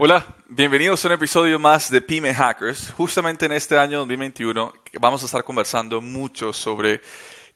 Hola, bienvenidos a un episodio más de Pyme Hackers. Justamente en este año 2021 vamos a estar conversando mucho sobre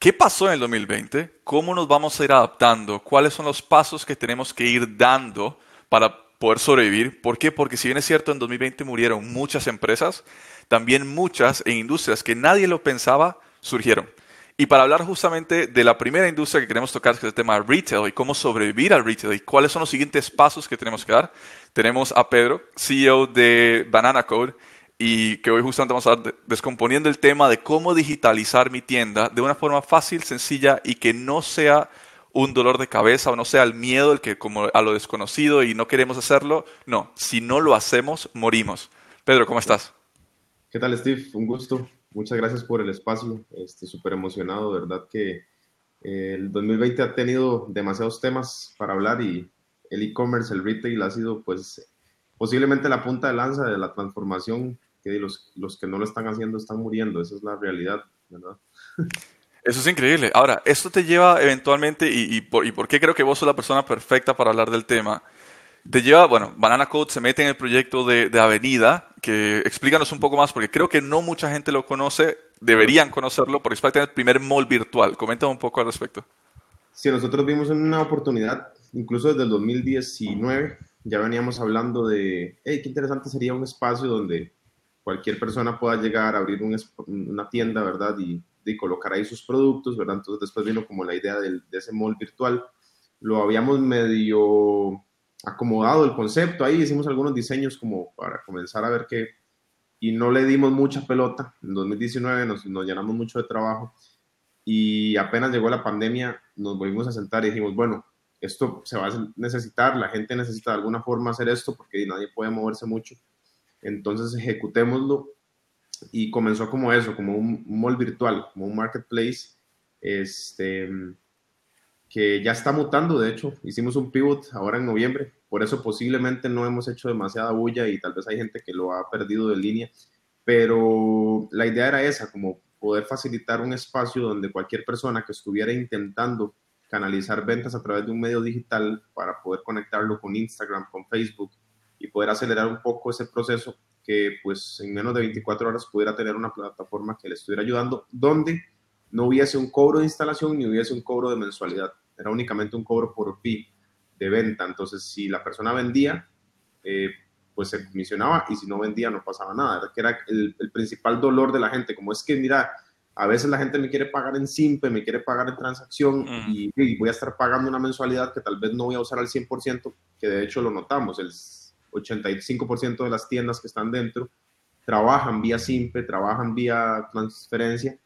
qué pasó en el 2020, cómo nos vamos a ir adaptando, cuáles son los pasos que tenemos que ir dando para poder sobrevivir. ¿Por qué? Porque si bien es cierto, en 2020 murieron muchas empresas, también muchas en industrias que nadie lo pensaba surgieron. Y para hablar justamente de la primera industria que queremos tocar, que es el tema retail y cómo sobrevivir al retail y cuáles son los siguientes pasos que tenemos que dar, tenemos a Pedro, CEO de Banana Code, y que hoy justamente vamos a estar descomponiendo el tema de cómo digitalizar mi tienda de una forma fácil, sencilla y que no sea un dolor de cabeza o no sea el miedo el que como a lo desconocido y no queremos hacerlo. No, si no lo hacemos, morimos. Pedro, ¿cómo estás? ¿Qué tal, Steve? Un gusto. Muchas gracias por el espacio. Estoy súper emocionado, verdad que eh, el 2020 ha tenido demasiados temas para hablar y el e-commerce, el retail ha sido pues posiblemente la punta de lanza de la transformación que los, los que no lo están haciendo están muriendo. Esa es la realidad, ¿verdad? Eso es increíble. Ahora, esto te lleva eventualmente, y, y, por, y por qué creo que vos sos la persona perfecta para hablar del tema, te lleva, bueno, Banana Code se mete en el proyecto de, de, Avenida, que explícanos un poco más, porque creo que no mucha gente lo conoce, deberían conocerlo, porque es prácticamente el primer mall virtual. Comenta un poco al respecto. Sí, nosotros vimos una oportunidad, incluso desde el 2019, ya veníamos hablando de, hey, qué interesante sería un espacio donde cualquier persona pueda llegar a abrir un, una tienda, ¿verdad? Y, y, colocar ahí sus productos, ¿verdad? Entonces después vino como la idea de, de ese mall virtual. Lo habíamos medio acomodado el concepto ahí, hicimos algunos diseños como para comenzar a ver qué, y no le dimos mucha pelota. En 2019 nos, nos, llenamos mucho de trabajo y apenas llegó la pandemia nos volvimos a sentar y dijimos, bueno, esto se va a necesitar, la gente necesita de alguna forma hacer esto porque nadie puede moverse mucho. Entonces ejecutémoslo. Y comenzó como eso, como un mall virtual, como un marketplace, este, que ya está mutando, de hecho, hicimos un pivot ahora en noviembre, por eso posiblemente no hemos hecho demasiada bulla y tal vez hay gente que lo ha perdido de línea, pero la idea era esa, como poder facilitar un espacio donde cualquier persona que estuviera intentando canalizar ventas a través de un medio digital para poder conectarlo con Instagram, con Facebook y poder acelerar un poco ese proceso que pues en menos de 24 horas pudiera tener una plataforma que le estuviera ayudando donde no hubiese un cobro de instalación ni hubiese un cobro de mensualidad era únicamente un cobro por fee de venta. Entonces, si la persona vendía, eh, pues se comisionaba y si no vendía no pasaba nada. Que era el, el, principal dolor de la gente, como es que, mira, a veces la gente me quiere pagar en simple, me quiere pagar en transacción mm. y, y, voy a estar pagando una mensualidad que tal vez no voy a usar al 100%, que de hecho lo notamos, el 85% de las tiendas que están dentro trabajan vía simple, trabajan vía transferencia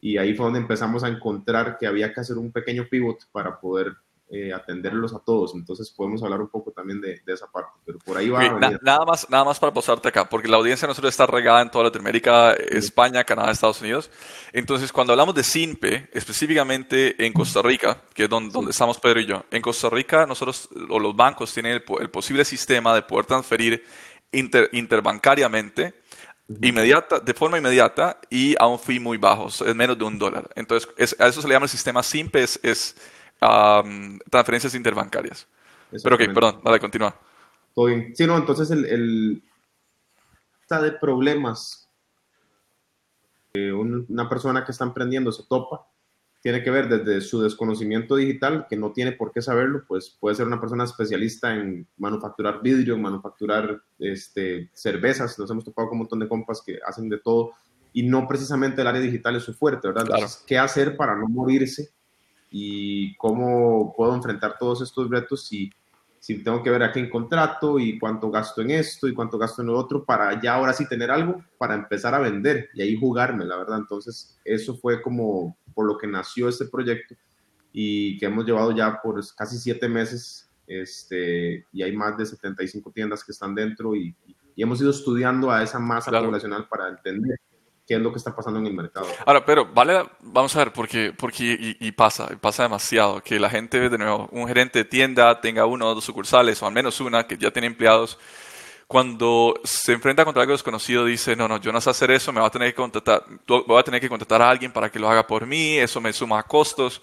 y ahí fue donde empezamos a encontrar que había que hacer un pequeño pivot para poder eh, atenderlos a todos. Entonces podemos hablar un poco también de, de esa parte, pero por ahí va. Okay, na, nada, más, nada más para posarte acá, porque la audiencia de nosotros está regada en toda Latinoamérica, España, Canadá, Estados Unidos. Entonces, cuando hablamos de SINPE, específicamente en Costa Rica, que es donde, donde estamos Pedro y yo, en Costa Rica nosotros, o los bancos tienen el, el posible sistema de poder transferir inter, interbancariamente inmediata, de forma inmediata y a un fee muy bajo, es menos de un dólar. Entonces, es, a eso se le llama el sistema SIMPE, es, es um, transferencias interbancarias. Pero ok, perdón, dale, continúa. Todo bien. Sí, no, entonces el, el está de problemas eh, una persona que está emprendiendo se topa tiene que ver desde su desconocimiento digital, que no tiene por qué saberlo, pues puede ser una persona especialista en manufacturar vidrio, manufacturar este, cervezas, nos hemos topado con un montón de compas que hacen de todo, y no precisamente el área digital es su fuerte, ¿verdad? Entonces, ¿qué hacer para no morirse y cómo puedo enfrentar todos estos retos si, si tengo que ver a quién contrato y cuánto gasto en esto y cuánto gasto en lo otro para ya ahora sí tener algo para empezar a vender y ahí jugarme, la verdad. Entonces, eso fue como por lo que nació este proyecto y que hemos llevado ya por casi siete meses este, y hay más de 75 tiendas que están dentro y, y hemos ido estudiando a esa masa poblacional para entender qué es lo que está pasando en el mercado. Ahora, pero vale, vamos a ver, porque, porque y, pasa, pasa demasiado, que la gente, de nuevo, un gerente de tienda tenga uno o dos sucursales, o al menos una, que ya tiene empleados, cuando se enfrenta contra algo desconocido, dice, no, no, yo no sé hacer eso, me va a tener que contratar, voy a tener que contratar a alguien para que lo haga por mí, eso me suma costos.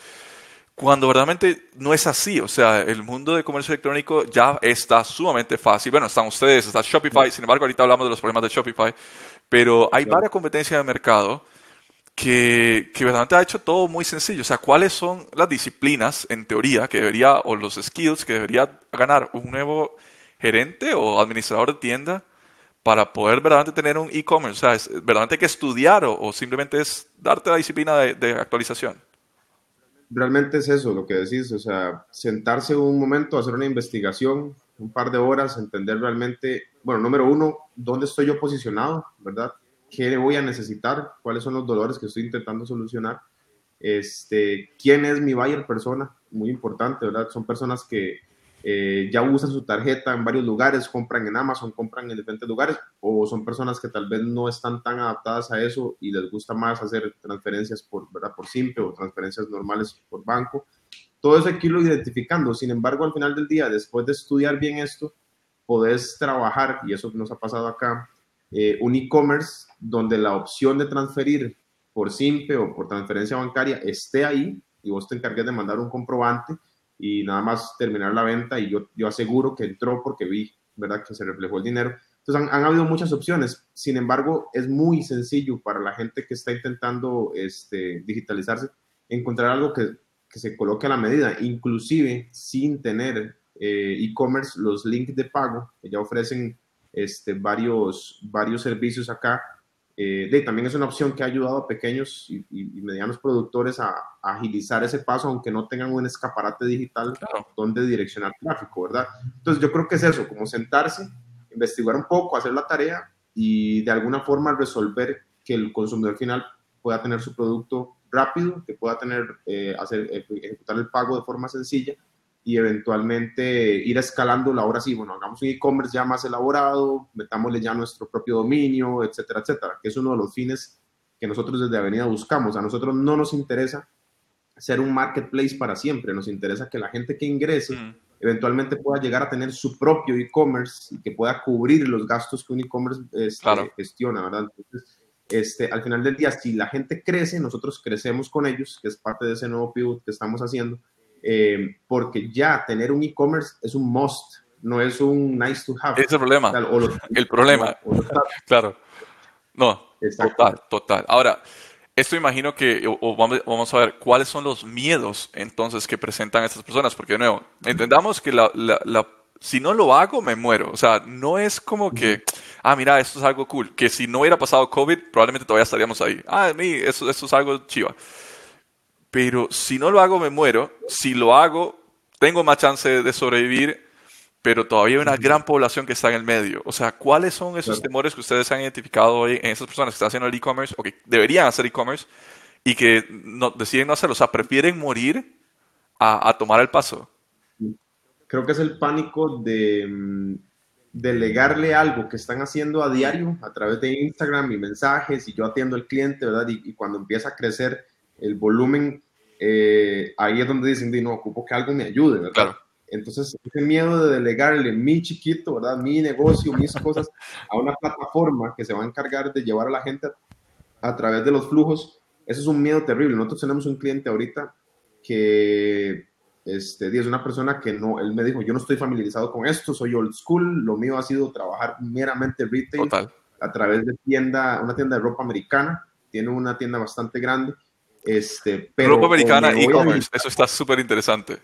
Cuando verdaderamente no es así, o sea, el mundo de comercio electrónico ya está sumamente fácil. Bueno, están ustedes, está Shopify, sin embargo, ahorita hablamos de los problemas de Shopify, pero hay varias competencias de mercado que, que verdaderamente ha hecho todo muy sencillo. O sea, ¿cuáles son las disciplinas, en teoría, que debería, o los skills que debería ganar un nuevo gerente o administrador de tienda para poder verdaderamente tener un e-commerce? O sea, ¿es, ¿verdaderamente hay que estudiar o, simplemente es darte la disciplina de, de, actualización? Realmente es eso lo que decís, o sea, sentarse un momento, hacer una investigación, un par de horas, entender realmente, bueno, número uno, dónde estoy yo posicionado, ¿verdad? ¿Qué voy a necesitar? ¿Cuáles son los dolores que estoy intentando solucionar? Este, ¿Quién es mi buyer persona? Muy importante, ¿verdad? Son personas que eh, ya usan su tarjeta en varios lugares, compran en Amazon, compran en diferentes lugares, o son personas que tal vez no están tan adaptadas a eso y les gusta más hacer transferencias por, ¿verdad? por simple o transferencias normales por banco todo eso hay que irlo identificando. Sin embargo, al final del día, después de estudiar bien esto, podés trabajar, y eso nos ha pasado acá, eh, un e-commerce donde la opción de transferir por simple o por transferencia bancaria esté ahí y vos te encargues de mandar un comprobante y nada más terminar la venta y yo, yo aseguro que entró porque vi, ¿verdad? Que se reflejó el dinero. Entonces han, han, habido muchas opciones. Sin embargo, es muy sencillo para la gente que está intentando este, digitalizarse encontrar algo que que se coloque a la medida, inclusive sin tener eh, e-commerce, los links de pago, que ya ofrecen este, varios, varios servicios acá. Eh, de, también es una opción que ha ayudado a pequeños y, medianos productores a, agilizar ese paso, aunque no tengan un escaparate digital donde direccionar tráfico, ¿verdad? Entonces yo creo que es eso, como sentarse, investigar un poco, hacer la tarea y de alguna forma resolver que el consumidor final pueda tener su producto rápido, que pueda tener, eh, hacer, eh, ejecutar el pago de forma sencilla y eventualmente ir escalando la hora sí, bueno, hagamos un e-commerce ya más elaborado, metámosle ya nuestro propio dominio, etcétera, etcétera, que es uno de los fines que nosotros desde Avenida buscamos. A nosotros no nos interesa ser un marketplace para siempre, nos interesa que la gente que ingrese mm. eventualmente pueda llegar a tener su propio e-commerce y que pueda cubrir los gastos que un e-commerce este, gestiona, ¿verdad? Entonces, este, al final del día, si la gente crece, nosotros crecemos con ellos, que es parte de ese nuevo pivot que estamos haciendo, eh, porque ya tener un e-commerce es un must, no es un nice to have. Es el problema. el problema. claro. No, total, total. Ahora, esto imagino que, vamos a ver, ¿cuáles son los miedos entonces que presentan estas personas? Porque de nuevo, entendamos que la, la si no lo hago, me muero. O sea, no es como que, ah, mira, esto es algo cool. Que si no hubiera pasado COVID, probablemente todavía estaríamos ahí. Ah, mí, eso, eso es algo chiva. Pero si no lo hago, me muero. Si lo hago, tengo más chance de sobrevivir, pero todavía hay una gran población que está en el medio. O sea, ¿cuáles son esos temores que ustedes han identificado hoy en esas personas que están haciendo el e-commerce o que deberían hacer e-commerce y que no, deciden no hacerlo? O sea, prefieren morir a, a tomar el paso creo que es el pánico de mm, delegarle algo que están haciendo a diario a través de Instagram y mensajes y yo atiendo al cliente, ¿verdad? Y, cuando empieza a crecer el volumen, eh, ahí es donde dicen, no, ocupo que algo me ayude, ¿verdad? Claro. Entonces, ese miedo de delegarle mi chiquito, ¿verdad? Mi negocio, mis cosas a una plataforma que se va a encargar de llevar a la gente a través de los flujos, eso es un miedo terrible. Nosotros tenemos un cliente ahorita que este, es una persona que no, él me dijo, yo no estoy familiarizado con esto, soy old school, lo mío ha sido trabajar meramente retail a través de tienda, una tienda de ropa americana, tiene una tienda bastante grande. Este, pero ropa americana e-commerce, eso está súper interesante.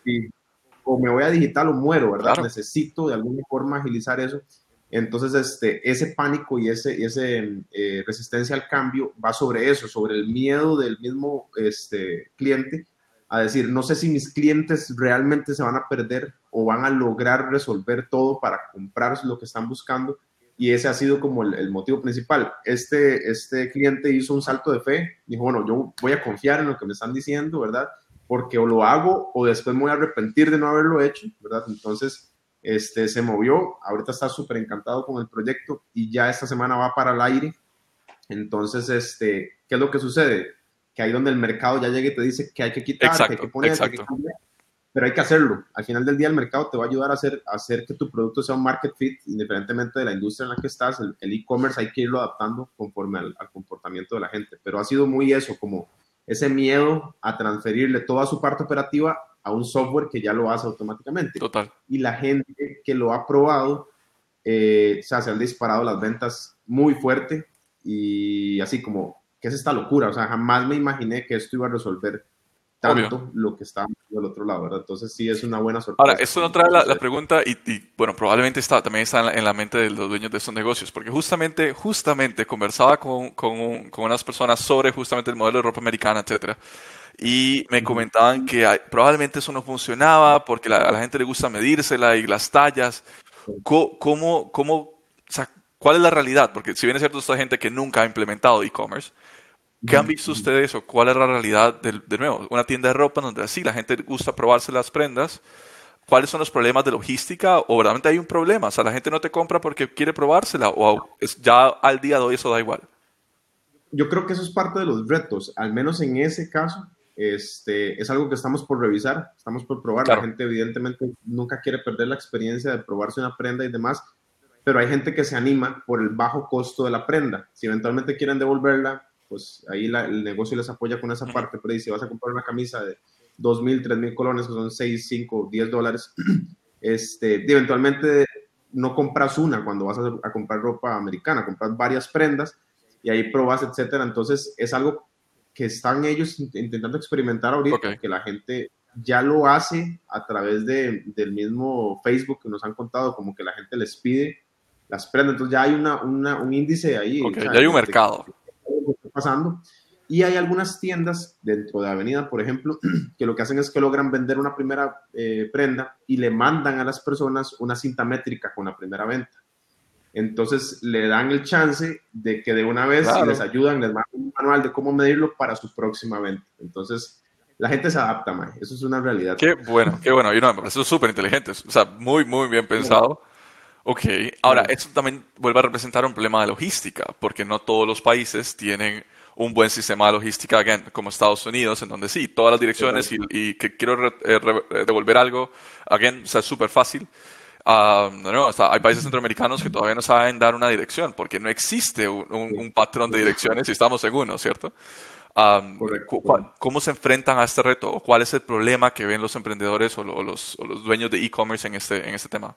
o me voy a digital o muero, ¿verdad? Necesito de alguna forma agilizar eso. Entonces, este, ese pánico y ese, ese eh, resistencia al cambio va sobre eso, sobre el miedo del mismo este, cliente a decir, no sé si mis clientes realmente se van a perder o van a lograr resolver todo para comprar lo que están buscando. Y ese ha sido como el, motivo principal. Este, este cliente hizo un salto de fe, dijo, bueno, yo voy a confiar en lo que me están diciendo, ¿verdad? Porque o lo hago o después me voy a arrepentir de no haberlo hecho, ¿verdad? Entonces, este, se movió, ahorita está súper encantado con el proyecto y ya esta semana va para el aire. Entonces, este, ¿qué es lo que sucede? Que ahí donde el mercado ya llegue y te dice que hay que quitar, que hay que poner, que hay que cambiar, pero hay que hacerlo. Al final del día el mercado te va a ayudar a hacer, hacer que tu producto sea un market fit, independientemente de la industria en la que estás. El e-commerce hay que irlo adaptando conforme al, al comportamiento de la gente, pero ha sido muy eso, como ese miedo a transferirle toda su parte operativa a un software que ya lo hace automáticamente. Total. Y la gente que lo ha probado, eh, o sea, se han disparado las ventas muy fuerte y así como, ¿qué es esta locura? O sea, jamás me imaginé que esto iba a resolver tanto lo que está del otro lado, ¿verdad? Entonces sí es una buena sorpresa. Ahora, esto no trae la, pregunta y, bueno, probablemente está, también está en la, mente de los dueños de estos negocios, porque justamente, justamente conversaba con, con, con unas personas sobre justamente el modelo de ropa americana, etcétera y me comentaban que probablemente eso no funcionaba porque a la gente le gusta medírsela y las tallas. ¿Cómo, cómo, o sea, ¿Cuál es la realidad? Porque si bien es cierto, esta gente que nunca ha implementado e-commerce, ¿qué han visto ustedes o cuál es la realidad de, de nuevo? Una tienda de ropa donde así la gente gusta probarse las prendas. ¿Cuáles son los problemas de logística? ¿O realmente hay un problema? O sea, la gente no te compra porque quiere probársela o ya al día de hoy eso da igual. Yo creo que eso es parte de los retos, al menos en ese caso este, es algo que estamos por revisar, estamos por probar. La gente evidentemente nunca quiere perder la experiencia de probarse una prenda y demás, pero hay gente que se anima por el bajo costo de la prenda. Si eventualmente quieren devolverla, pues ahí el negocio les apoya con esa parte, pero si vas a comprar una camisa de 2.000, 3.000 colones, que son 6, 5, 10 dólares, este, eventualmente no compras una cuando vas a, a comprar ropa americana, compras varias prendas y ahí probas, etcétera. Entonces es algo que están ellos intentando experimentar ahorita, que la gente ya lo hace a través de, del mismo Facebook que nos han contado, como que la gente les pide las prendas, entonces ya hay una, un índice ahí. ya hay un mercado. está pasando. Y hay algunas tiendas dentro de Avenida, por ejemplo, que lo que hacen es que logran vender una primera eh, prenda y le mandan a las personas una cinta métrica con la primera venta. Entonces le dan el chance de que de una vez les ayudan, les mandan un manual de cómo medirlo para su próxima venta. Entonces la gente se adapta, más. Eso es una realidad. Qué bueno, qué bueno. Y no, me parece súper inteligente. O sea, muy, muy bien pensado. Ok, ahora, esto también vuelve a representar un problema de logística, porque no todos los países tienen un buen sistema de logística, again, como Estados Unidos, en donde sí, todas las direcciones y, que quiero eh, devolver algo, again, o sea, es súper fácil. Ah, no, hay países centroamericanos que todavía no saben dar una dirección, porque no existe un, patrón de direcciones y estamos en uno, ¿cierto? Ah, ¿Cómo se enfrentan a este reto? ¿Cuál es el problema que ven los emprendedores o, los, dueños de e-commerce en este, en este tema?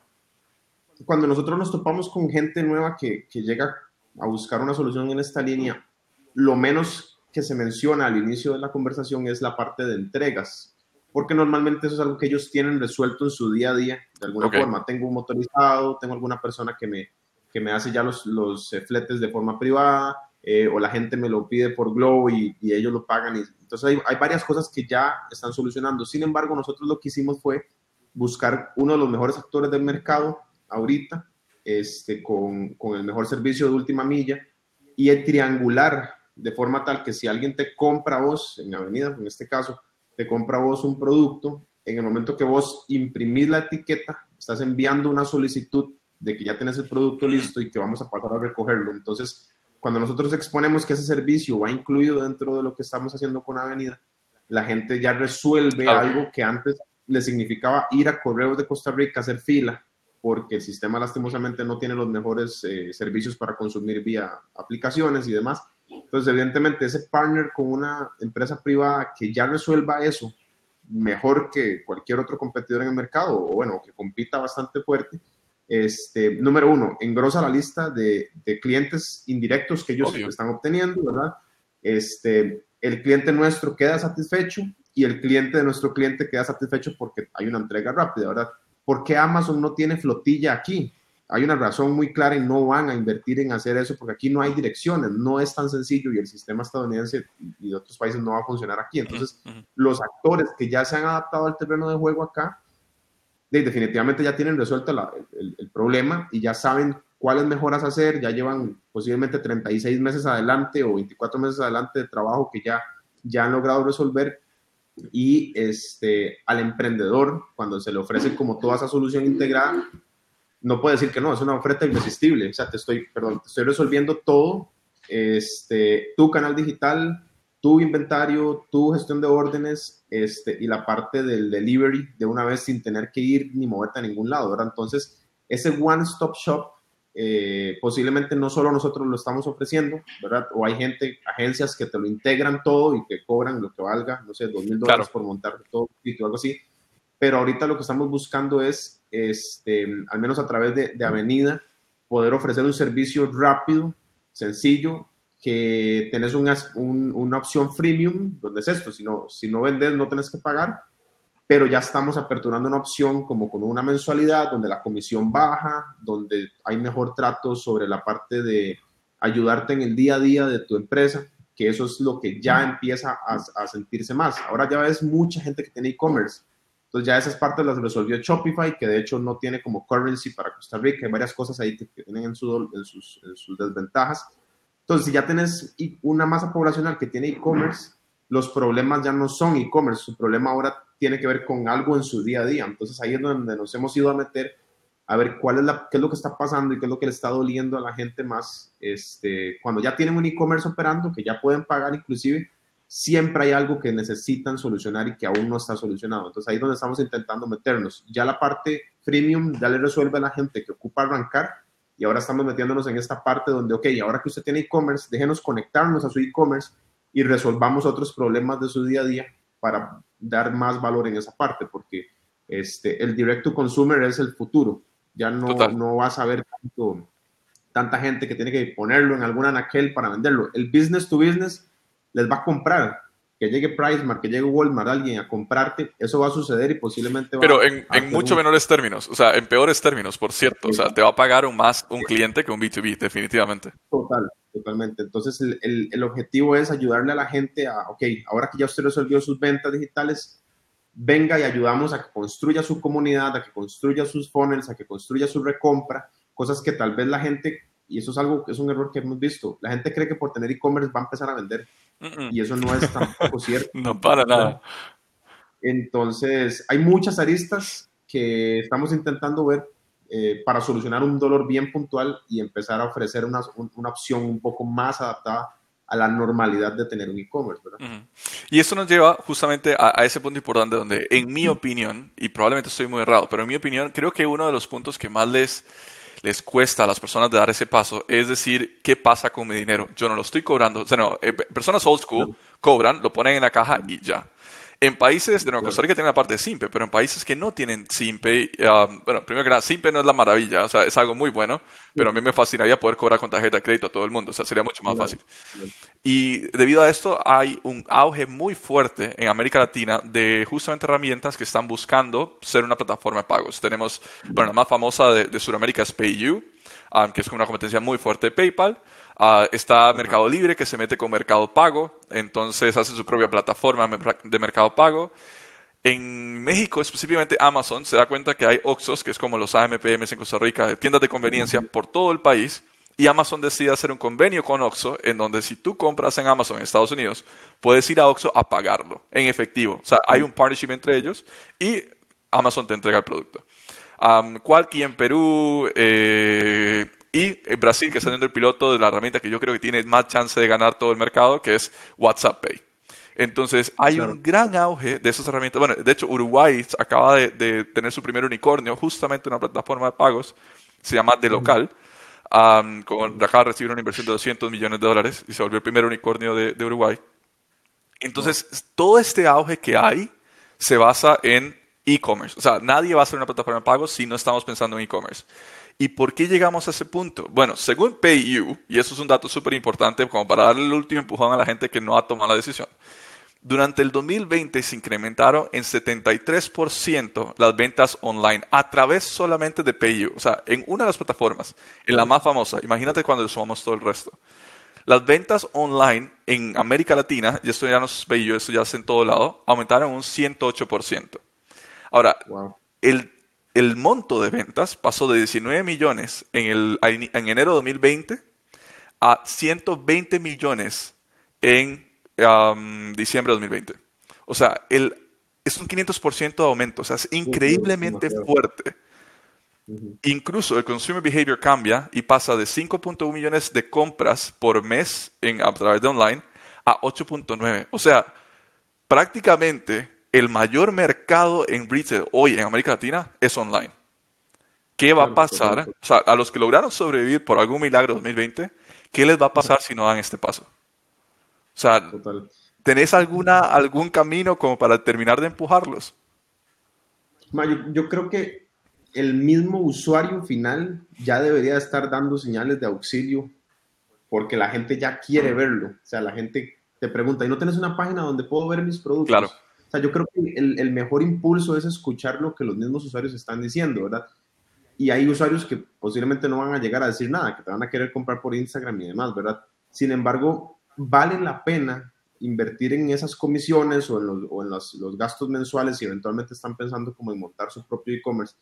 Cuando nosotros nos topamos con gente nueva que, que llega a buscar una solución en esta línea, lo menos que se menciona al inicio de la conversación es la parte de entregas porque normalmente eso es algo que ellos tienen resuelto en su día a día, de alguna forma. Tengo un motorizado, tengo alguna persona que me, que me hace ya los, los eh, fletes de forma privada, eh, o la gente me lo pide por Glow y, y ellos lo pagan. Y, entonces hay, hay, varias cosas que ya están solucionando. Sin embargo, nosotros lo que hicimos fue buscar uno de los mejores actores del mercado ahorita, este, con, con el mejor servicio de última milla, y el triangular de forma tal que si alguien te compra a vos, en Avenida, en este caso, te compra vos un producto, en el momento que vos imprimís la etiqueta, estás enviando una solicitud de que ya tienes el producto listo y que vamos a pasar a recogerlo. Entonces, cuando nosotros exponemos que ese servicio va incluido dentro de lo que estamos haciendo con Avenida, la gente ya resuelve algo que antes le significaba ir a correos de Costa Rica hacer fila, porque el sistema lastimosamente no tiene los mejores eh, servicios para consumir vía aplicaciones y demás. Entonces, evidentemente, ese partner con una empresa privada que ya resuelva eso mejor que cualquier otro competidor en el mercado, o bueno, que compita bastante fuerte, este, número uno, engrosa la lista de, clientes indirectos que ellos están obteniendo, ¿verdad? Este, el cliente nuestro queda satisfecho y el cliente de nuestro cliente queda satisfecho porque hay una entrega rápida, ¿verdad? ¿Por qué Amazon no tiene flotilla aquí? hay una razón muy clara y no van a invertir en hacer eso porque aquí no hay direcciones, no es tan sencillo y el sistema estadounidense y de otros países no va a funcionar aquí. Entonces, los actores que ya se han adaptado al terreno de juego acá, definitivamente ya tienen resuelto el, problema y ya saben cuáles mejoras hacer, ya llevan posiblemente 36 meses adelante o 24 meses adelante de trabajo que ya, ya han logrado resolver y este, al emprendedor, cuando se le ofrece como toda esa solución integrada, no puede decir que no, es una oferta irresistible. O sea, te estoy, perdón, te estoy resolviendo todo, este, tu canal digital, tu inventario, tu gestión de órdenes este, y la parte del delivery de una vez sin tener que ir ni moverte a ningún lado, ¿verdad? Entonces, ese one-stop shop eh, posiblemente no solo nosotros lo estamos ofreciendo, ¿verdad? O hay gente, agencias que te lo integran todo y que cobran lo que valga, no sé, dos mil dólares por montar todo o algo así. Pero ahorita lo que estamos buscando es, este, al menos a través de, de Avenida, poder ofrecer un servicio rápido, sencillo, que tenés una, una opción freemium, donde es esto, si no, si no vendes no tenés que pagar, pero ya estamos aperturando una opción como con una mensualidad donde la comisión baja, donde hay mejor trato sobre la parte de ayudarte en el día a día de tu empresa, que eso es lo que ya empieza a, sentirse más. Ahora ya ves mucha gente que tiene e-commerce, entonces ya esas partes las resolvió Shopify, que de hecho no tiene como currency para Costa Rica, hay varias cosas ahí que, tienen en, su, en, sus, en sus desventajas. Entonces, si ya tienes una masa poblacional que tiene e-commerce, los problemas ya no son e-commerce, su problema ahora tiene que ver con algo en su día a día. Entonces ahí es donde nos hemos ido a meter a ver cuál es la, qué es lo que está pasando y qué es lo que le está doliendo a la gente más. Este, cuando ya tienen un e-commerce operando, que ya pueden pagar inclusive, siempre hay algo que necesitan solucionar y que aún no está solucionado. Entonces ahí es donde estamos intentando meternos. Ya la parte freemium ya le resuelve a la gente que ocupa arrancar y ahora estamos metiéndonos en esta parte donde, ok, ahora que usted tiene e-commerce, déjenos conectarnos a su e-commerce y resolvamos otros problemas de su día a día para dar más valor en esa parte, porque este, el direct to consumer es el futuro. Ya no, no vas a ver tanto, tanta gente que tiene que ponerlo en alguna anaquel para venderlo. El business to business les va a comprar. Que llegue PriceMark, que llegue Walmart, alguien a comprarte, eso va a suceder y posiblemente va Pero en, en mucho menores términos, o sea, en peores términos, por cierto. O sea, te va a pagar un más un cliente que un B2B, definitivamente. Total, totalmente. Entonces, el, el, objetivo es ayudarle a la gente a, ok, ahora que ya usted resolvió sus ventas digitales, venga y ayudamos a que construya su comunidad, a que construya sus funnels, a que construya su recompra, cosas que tal vez la gente, y eso es algo que es un error que hemos visto, la gente cree que por tener e-commerce va a empezar a vender. Y eso no es tampoco cierto. no para nada. Entonces, hay muchas aristas que estamos intentando ver eh, para solucionar un dolor bien puntual y empezar a ofrecer una, una opción un poco más adaptada a la normalidad de tener un e-commerce, Y eso nos lleva justamente a, a, ese punto importante donde, en mi opinión, y probablemente estoy muy errado, pero en mi opinión, creo que uno de los puntos que más les, les cuesta a las personas de dar ese paso es decir, ¿qué pasa con mi dinero? Yo no lo estoy cobrando. O sea, no, eh, personas old school cobran, lo ponen en la caja y ya. En países de Nueva Costa Rica tienen la parte de Simpe, pero en países que no tienen Simpe, um, bueno, primero que nada, Simpe no es la maravilla, o sea, es algo muy bueno, pero a mí me fascinaría poder cobrar con tarjeta de crédito a todo el mundo, o sea, sería mucho más fácil. Y debido a esto hay un auge muy fuerte en América Latina de justamente herramientas que están buscando ser una plataforma de pagos. Tenemos, bueno, la más famosa de, de Sudamérica es PayU, um, que es una competencia muy fuerte de PayPal. Uh, está Mercado Libre que se mete con Mercado Pago, entonces hace su propia plataforma de Mercado Pago. En México, específicamente Amazon, se da cuenta que hay Oxos, que es como los AMPMs en Costa Rica, tiendas de conveniencia por todo el país, y Amazon decide hacer un convenio con Oxo, en donde si tú compras en Amazon en Estados Unidos, puedes ir a Oxo a pagarlo en efectivo. O sea, hay un partnership entre ellos y Amazon te entrega el producto. Um, Qualky en Perú, eh, y en Brasil, que está haciendo el piloto de la herramienta que yo creo que tiene más chance de ganar todo el mercado, que es WhatsApp Pay. Entonces, hay un gran auge de esas herramientas. Bueno, de hecho, Uruguay acaba de, tener su primer unicornio, justamente una plataforma de pagos, se llama De Local, con, acaba de recibir una inversión de 200 millones de dólares y se volvió el primer unicornio de, de Uruguay. Entonces, todo este auge que hay se basa en e-commerce. O sea, nadie va a hacer una plataforma de pagos si no estamos pensando en e-commerce. ¿Y por qué llegamos a ese punto? Bueno, según PayU, y eso es un dato súper importante como para darle el último empujón a la gente que no ha tomado la decisión, Durante el 2020 se incrementaron en 73% las ventas online a través solamente de PayU, o sea, en una de las plataformas, en la más famosa. Imagínate cuando sumamos todo el resto. Las ventas online en América Latina, y esto ya no es PayU, esto ya es en todo lado, aumentaron un 108%. Ahora, el, el, monto de ventas pasó de 19 millones en, el, en enero de 2020 a 120 millones en diciembre de 2020. O sea, el, es un 500% de aumento, o sea, es increíblemente fuerte. Incluso el consumer behavior cambia y pasa de 5.1 millones de compras por mes en, a través de online a 8.9. O sea, prácticamente el mayor mercado en retail hoy en América Latina es online. ¿Qué va a pasar? O sea, a los que lograron sobrevivir por algún milagro 2020, ¿qué les va a pasar si no dan este paso? O sea, ¿tenés alguna, algún camino como para terminar de empujarlos? yo, creo que el mismo usuario final ya debería estar dando señales de auxilio porque la gente ya quiere verlo. O sea, la gente te pregunta, ¿y no tienes una página donde puedo ver mis productos? Claro. O sea, yo creo que el, el, mejor impulso es escuchar lo que los mismos usuarios están diciendo, ¿verdad? Y hay usuarios que posiblemente no van a llegar a decir nada, que te van a querer comprar por Instagram y demás, ¿verdad? Sin embargo, vale la pena invertir en esas comisiones o en, los, gastos mensuales y eventualmente están pensando como en montar su propio e-commerce,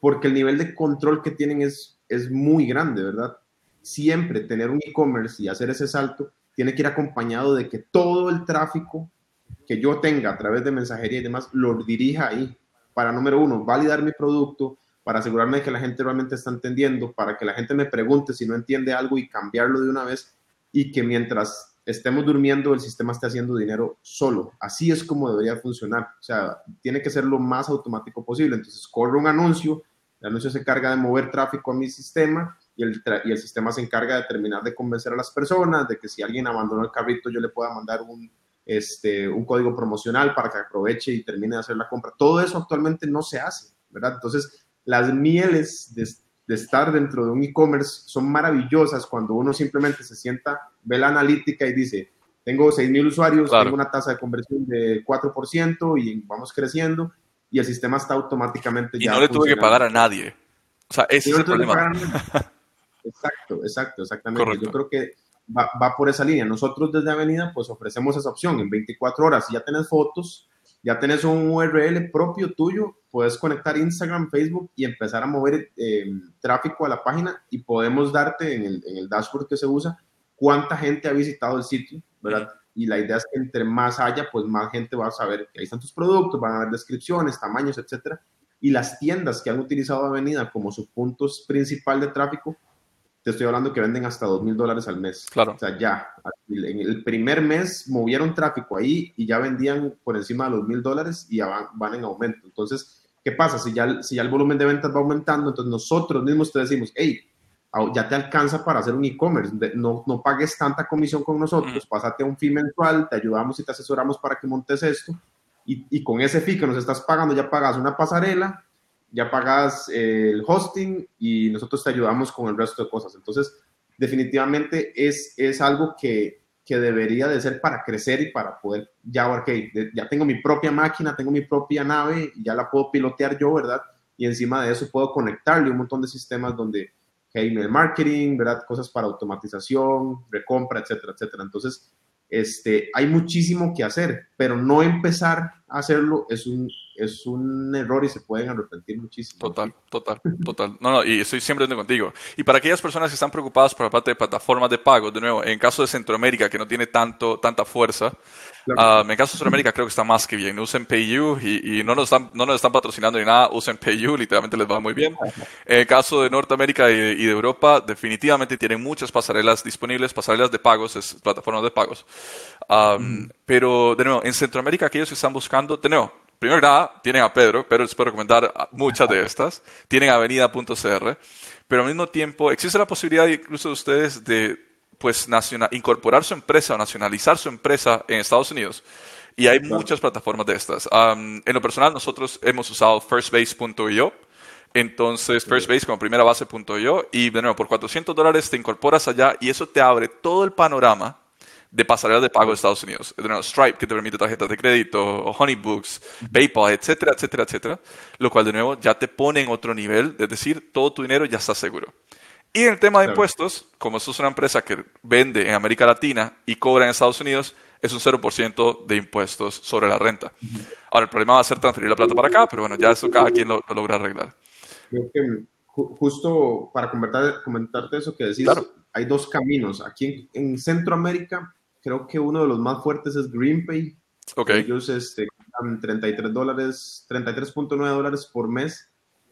porque el nivel de control que tienen es, es muy grande, ¿verdad? Siempre tener un e-commerce y hacer ese salto tiene que ir acompañado de que todo el tráfico que yo tenga a través de mensajería y demás lo dirija ahí para, número uno, validar mi producto, para asegurarme de que la gente realmente está entendiendo, para que la gente me pregunte si no entiende algo y cambiarlo de una vez y que mientras estemos durmiendo, el sistema está haciendo dinero solo. Así es como debería funcionar. O sea, tiene que ser lo más automático posible. Entonces, corre un anuncio, el anuncio se encarga de mover tráfico a mi sistema y el, y el sistema se encarga de terminar de convencer a las personas de que si alguien abandonó el carrito, yo le pueda mandar un, este, un código promocional para que aproveche y termine de hacer la compra. Todo eso actualmente no se hace, ¿verdad? Entonces, las mieles de, de estar dentro de un e-commerce son maravillosas cuando uno simplemente se sienta, ve la analítica y dice, tengo 6.000 usuarios, tengo una tasa de conversión de 4% y vamos creciendo y el sistema está automáticamente y no le tuve que pagar a nadie. O sea, ese es el problema. Exacto, exacto, exactamente. Yo creo que va, por esa línea. Nosotros desde Avenida pues ofrecemos esa opción en 24 horas. Ya tenés fotos, ya tenés un URL propio tuyo, puedes conectar Instagram, Facebook y empezar a mover eh, tráfico a la página y podemos darte en el, en el, dashboard que se usa cuánta gente ha visitado el sitio, ¿verdad? Y la idea es que entre más haya, pues más gente va a saber que ahí están tus productos, van a ver descripciones, tamaños, etcétera. Y las tiendas que han utilizado Avenida como su punto principal de tráfico, te estoy hablando que venden hasta dos mil dólares al mes. Claro. O sea, ya, en el primer mes movieron tráfico ahí y ya vendían por encima de los mil dólares y ya van, en aumento. Entonces, ¿qué pasa? Si ya, si ya el volumen de ventas va aumentando, entonces nosotros mismos te decimos, hey, ya te alcanza para hacer un e-commerce, no, no pagues tanta comisión con nosotros, pásate a un fee mensual, te ayudamos y te asesoramos para que montes esto. Y, y con ese fee que nos estás pagando, ya pagas una pasarela, ya pagas eh, el hosting y nosotros te ayudamos con el resto de cosas. Entonces, definitivamente es, es algo que, que debería de ser para crecer y para poder, ya, ok, ya tengo mi propia máquina, tengo mi propia nave, ya la puedo pilotear yo, ¿verdad? Y encima de eso puedo conectarle un montón de sistemas donde hay email marketing, ¿verdad? Cosas para automatización, recompra, etcétera, etcétera. Entonces, este, hay muchísimo que hacer, pero no empezar a hacerlo es un, es un error y se pueden arrepentir muchísimo. Total, total, total. No, no, y estoy siempre contigo. Y para aquellas personas que están preocupadas por la parte de plataformas de pago, de nuevo, en caso de Centroamérica, que no tiene tanto, tanta fuerza, ah, en caso de Centroamérica creo que está más que bien. Usen PayU y, y, no, nos están, no nos están patrocinando ni nada, usen PayU, literalmente les va muy bien. En el caso de Norteamérica y, y, de Europa, definitivamente tienen muchas pasarelas disponibles, pasarelas de pagos, es, plataformas de pagos. Pero, de nuevo, en Centroamérica, aquellos que están buscando, de nuevo, primero que nada, tienen a Pedro, pero les puedo recomendar muchas de estas. Tienen avenida.cr, pero al mismo tiempo existe la posibilidad incluso de ustedes de pues, nacional, incorporar su empresa o nacionalizar su empresa en Estados Unidos. Y hay muchas plataformas de estas. en lo personal, nosotros hemos usado firstbase.io. Entonces, Firstbase como primera base.io. Y de nuevo, por 400 dólares te incorporas allá y eso te abre todo el panorama de pasarelas de pago de Estados Unidos. Stripe, que te permite tarjetas de crédito, o Honeybooks, PayPal, etcétera, etcétera, etcétera. Lo cual, de nuevo, ya te pone en otro nivel, es decir, todo tu dinero ya está seguro. Y en el tema de impuestos, como esto es una empresa que vende en América Latina y cobra en Estados Unidos, es un 0% de impuestos sobre la renta. Ahora, el problema va a ser transferir la plata para acá, pero bueno, ya eso cada quien lo, logra arreglar. Creo que justo para comentarte eso que decís, hay dos caminos. Aquí en Centroamérica creo que uno de los más fuertes es GreenPay. Okay. Ellos este, 33 dólares, 33.9 dólares por mes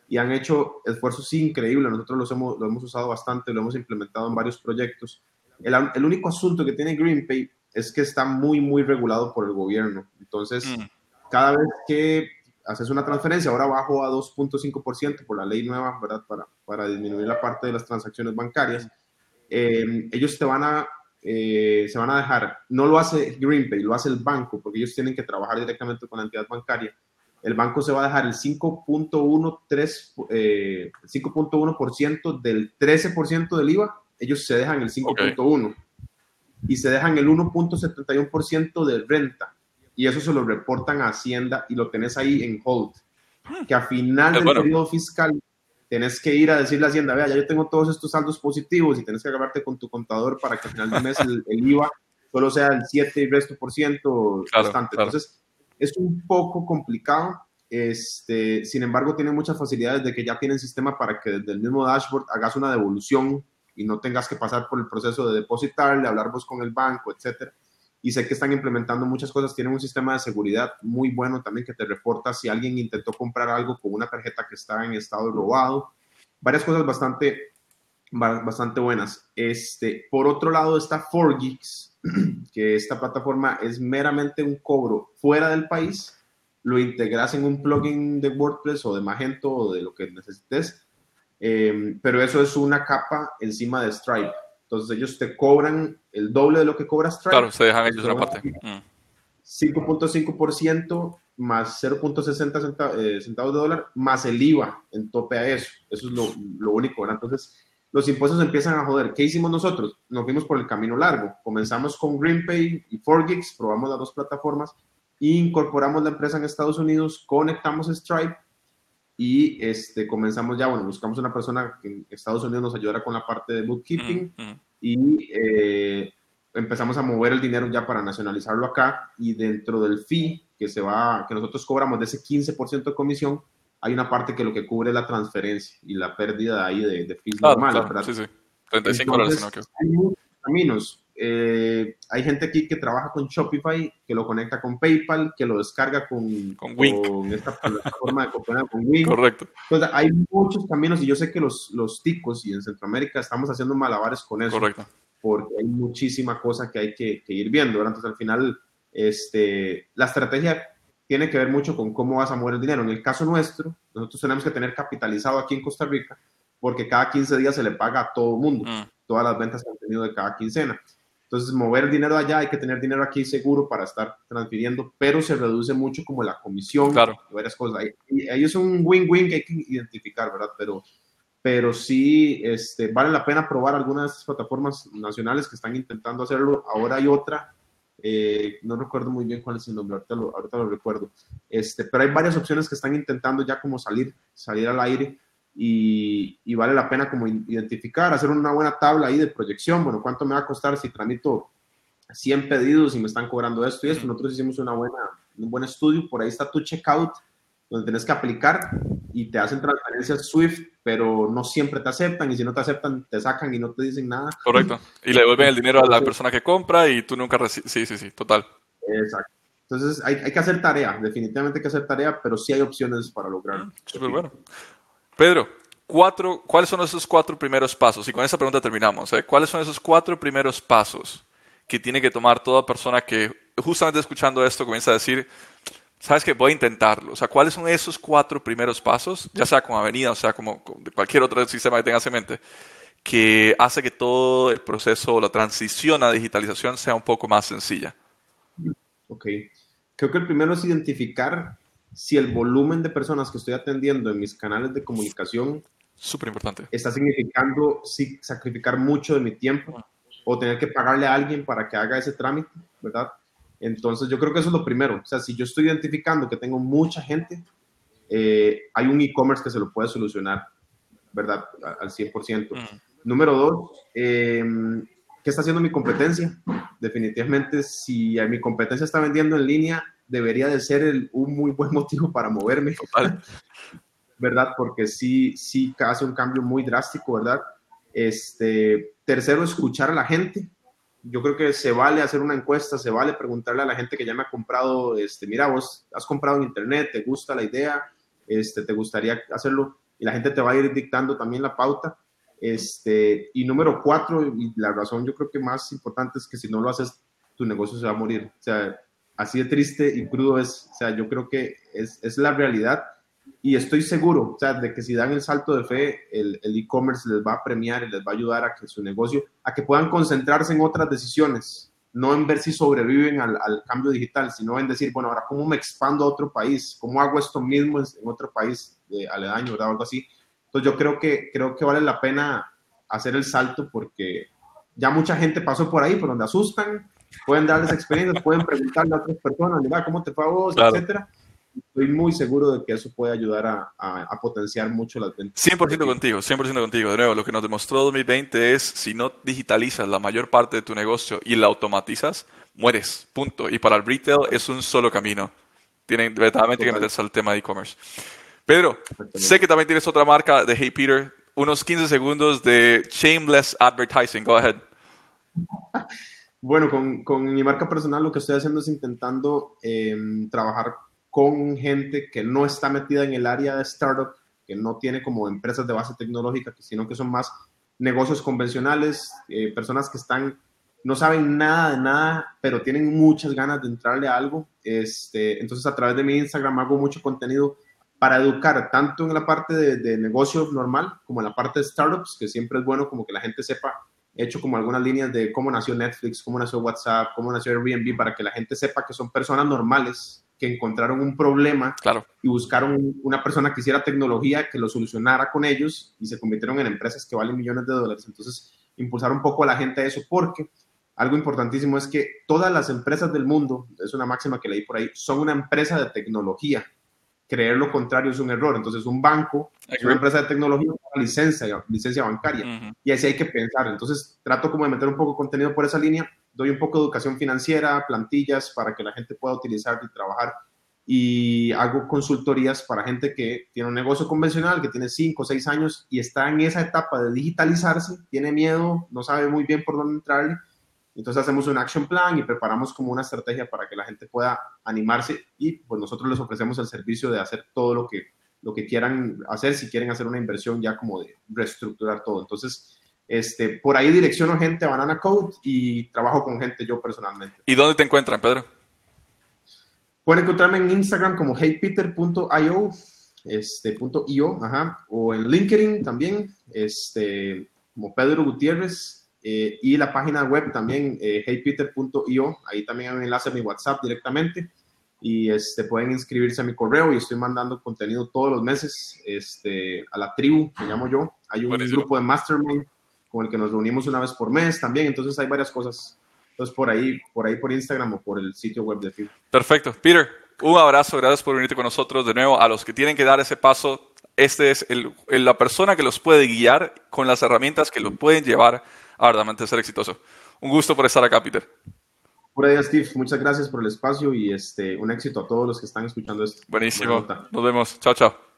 y han hecho esfuerzos increíbles. Nosotros los hemos, lo hemos usado bastante, lo hemos implementado en varios proyectos. El, el, único asunto que tiene GreenPay es que está muy, muy regulado por el gobierno. Entonces, mm. cada vez que haces una transferencia, ahora bajo a 2.5% por la ley nueva, ¿verdad? Para, para disminuir la parte de las transacciones bancarias, eh, ellos te van a eh, se van a dejar, no lo hace GreenPay, lo hace el banco, porque ellos tienen que trabajar directamente con la entidad bancaria. El banco se va a dejar el 5.13, eh, 5.1% del 13% del IVA, ellos se dejan el 5.1% y se dejan el 1.71% de renta. Y eso se lo reportan a Hacienda y lo tenés ahí en hold. Que a final del periodo fiscal tenés que ir a decirle a Hacienda, vea, ya yo tengo todos estos saldos positivos y tenés que agarrarte con tu contador para que al final del mes el, IVA solo sea el 7 y resto por ciento bastante. Entonces, es un poco complicado. Este, sin embargo, tiene muchas facilidades de que ya tienen sistema para que desde el mismo dashboard hagas una devolución y no tengas que pasar por el proceso de depositarle, hablar vos con el banco, etcétera. Y sé que están implementando muchas cosas, tienen un sistema de seguridad muy bueno también que te reporta si alguien intentó comprar algo con una tarjeta que está en estado robado. Varias cosas bastante, bastante buenas. Este, por otro lado está 4Geeks, que esta plataforma es meramente un cobro fuera del país. Lo integras en un plugin de WordPress o de Magento o de lo que necesites Em, pero eso es una capa encima de Stripe. Entonces ellos te cobran el doble de lo que cobra Stripe. Claro, se dejan ellos una parte. 5.5% mm. más 0.60 eh, centavos de dólar más el IVA en tope a eso. Eso es lo, lo único, ¿verdad? Entonces los impuestos empiezan a joder. ¿Qué hicimos nosotros? Nos fuimos por el camino largo. Comenzamos con GreenPay y 4Geeks, probamos las dos plataformas, incorporamos la empresa en Estados Unidos, conectamos Stripe y este, comenzamos ya, bueno, buscamos una persona que en Estados Unidos nos ayudara con la parte de bookkeeping mm, mm. y eh, empezamos a mover el dinero ya para nacionalizarlo acá y dentro del fee que se va, que nosotros cobramos de ese 15% de comisión, hay una parte que lo que cubre es la transferencia y la pérdida ahí de, de fees normales, ¿verdad? Sí, sí. 35 dólares, no, Hay muchos caminos. Eh, hay gente aquí que trabaja con Shopify, que lo conecta con PayPal, que lo descarga con, con, esta plataforma de cooperación con Wink. Correcto. Entonces, hay muchos caminos y yo sé que los, los ticos y en Centroamérica estamos haciendo malabares con eso. Correcto. Porque hay muchísima cosa que hay que, ir viendo. Entonces, al final, este, la estrategia tiene que ver mucho con cómo vas a mover el dinero. En el caso nuestro, nosotros tenemos que tener capitalizado aquí en Costa Rica porque cada 15 días se le paga a todo el mundo, mm. todas las ventas que han tenido de cada quincena. Entonces, mover dinero allá, hay que tener dinero aquí seguro para estar transfiriendo, pero se reduce mucho como la comisión, claro. varias cosas. Ahí, ahí es un win-win que hay que identificar, ¿verdad? Pero, pero sí este, vale la pena probar algunas de estas plataformas nacionales que están intentando hacerlo. Ahora hay otra, eh, no recuerdo muy bien cuál es el nombre, ahorita lo, ahorita lo recuerdo. Este, pero hay varias opciones que están intentando ya como salir, salir al aire y, vale la pena como identificar, hacer una buena tabla ahí de proyección, bueno, cuánto me va a costar si tramito 100 pedidos y me están cobrando esto y esto. Nosotros hicimos una buena, un buen estudio, por ahí está tu checkout, donde tienes que aplicar y te hacen transferencias SWIFT, pero no siempre te aceptan y si no te aceptan te sacan y no te dicen nada. Correcto. Y le devuelven el dinero a la persona que compra y tú nunca recibes. Sí, sí, sí, total. Exacto. Entonces hay, hay, que hacer tarea, definitivamente hay que hacer tarea, pero sí hay opciones para lograrlo. Súper bueno. Pedro, cuatro, ¿cuáles son esos cuatro primeros pasos? Y con esa pregunta terminamos. ¿eh? ¿Cuáles son esos cuatro primeros pasos que tiene que tomar toda persona que justamente escuchando esto comienza a decir, sabes que voy a intentarlo? O sea, ¿cuáles son esos cuatro primeros pasos, ya sea con Avenida, o sea, como de cualquier otro sistema que tengas en mente, que hace que todo el proceso, la transición a digitalización sea un poco más sencilla? Ok. Creo que el primero es identificar si el volumen de personas que estoy atendiendo en mis canales de comunicación Súper importante. está significando sí, sacrificar mucho de mi tiempo o tener que pagarle a alguien para que haga ese trámite, ¿verdad? Entonces yo creo que eso es lo primero. O sea, si yo estoy identificando que tengo mucha gente, eh, hay un e-commerce que se lo puede solucionar, ¿verdad? Al 100%. Número dos, eh, ¿qué está haciendo mi competencia? Definitivamente, si mi competencia está vendiendo en línea, debería de ser un muy buen motivo para moverme. ¿Verdad? Porque sí, sí hace un cambio muy drástico, ¿verdad? Este, tercero, escuchar a la gente. Yo creo que se vale hacer una encuesta, se vale preguntarle a la gente que ya me ha comprado, este, mira, vos has comprado en internet, te gusta la idea, este, te gustaría hacerlo, y la gente te va a ir dictando también la pauta. Este, y número cuatro, y la razón yo creo que más importante es que si no lo haces, tu negocio se va a morir. O sea, así de triste y crudo es, o sea, yo creo que es, es la realidad y estoy seguro, o sea, de que si dan el salto de fe, el e-commerce les va a premiar y les va a ayudar a que su negocio, a que puedan concentrarse en otras decisiones, no en ver si sobreviven al, al cambio digital, sino en decir, bueno, ahora cómo me expando a otro país, cómo hago esto mismo en, otro país de aledaño, ¿verdad? Algo así. Entonces yo creo que, creo que vale la pena hacer el salto porque ya mucha gente pasó por ahí, por donde asustan, pueden darles experiencias, pueden preguntarle a otras personas, mira, ¿cómo te fue a vos? Etcétera estoy muy seguro de que eso puede ayudar a, a, potenciar mucho las ventas. 100% contigo, 100% contigo. De nuevo, lo que nos demostró 2020 es, si no digitalizas la mayor parte de tu negocio y la automatizas, mueres, punto. Y para el retail es un solo camino. Tienen verdaderamente que meterse al tema de e-commerce. Pedro, sé que también tienes otra marca de Hey Peter. Unos 15 segundos de shameless advertising. Go ahead. Bueno, con, con mi marca personal lo que estoy haciendo es intentando eh, trabajar con gente que no está metida en el área de startup, que no tiene como empresas de base tecnológica, sino que son más negocios convencionales, eh, personas que están, no saben nada de nada, pero tienen muchas ganas de entrarle a algo. Este, entonces, a través de mi Instagram hago mucho contenido para educar tanto en la parte de, de negocio normal como en la parte de startups, que siempre es bueno como que la gente sepa he hecho como algunas líneas de cómo nació Netflix, cómo nació WhatsApp, cómo nació Airbnb, para que la gente sepa que son personas normales que encontraron un problema claro. y buscaron una persona que hiciera tecnología que lo solucionara con ellos y se convirtieron en empresas que valen millones de dólares. Entonces, impulsar un poco a la gente a eso porque algo importantísimo es que todas las empresas del mundo, es una máxima que leí por ahí, son una empresa de tecnología. Creer lo contrario es un error. Entonces, un banco es una empresa de tecnología, licencia, licencia bancaria. Y así hay que pensar. Entonces, trato como de meter un poco de contenido por esa línea doy un poco de educación financiera, plantillas para que la gente pueda utilizar y trabajar y hago consultorías para gente que tiene un negocio convencional, que tiene 5 o 6 años y está en esa etapa de digitalizarse, tiene miedo, no sabe muy bien por dónde entrarle. Entonces hacemos un action plan y preparamos como una estrategia para que la gente pueda animarse y pues nosotros les ofrecemos el servicio de hacer todo lo que, lo que quieran hacer, si quieren hacer una inversión ya como de reestructurar todo. Entonces, este, por ahí direcciono gente a Banana Code y trabajo con gente yo personalmente. ¿Y dónde te encuentran, Pedro? Pueden encontrarme en Instagram como heypeter.io, este, .io, ajá, o en LinkedIn también, este, como Pedro Gutiérrez, eh, y la página web también, eh, heypeter.io, ahí también hay un enlace a mi WhatsApp directamente, y este, pueden inscribirse a mi correo y estoy mandando contenido todos los meses este, a la tribu, me llamo yo. Hay un grupo de Mastermind con el que nos reunimos una vez por mes también, entonces hay varias cosas. Entonces por ahí, por ahí por Instagram o por el sitio web de FIB. Perfecto. Peter, un abrazo, gracias por venirte con nosotros de nuevo. A los que tienen que dar ese paso, este es el, la persona que los puede guiar con las herramientas que los pueden llevar a verdaderamente ser exitoso. Un gusto por estar acá, Peter. Por ahí, Steve, muchas gracias por el espacio y este, un éxito a todos los que están escuchando esto. Buenísimo. Nos vemos. Chao, chao.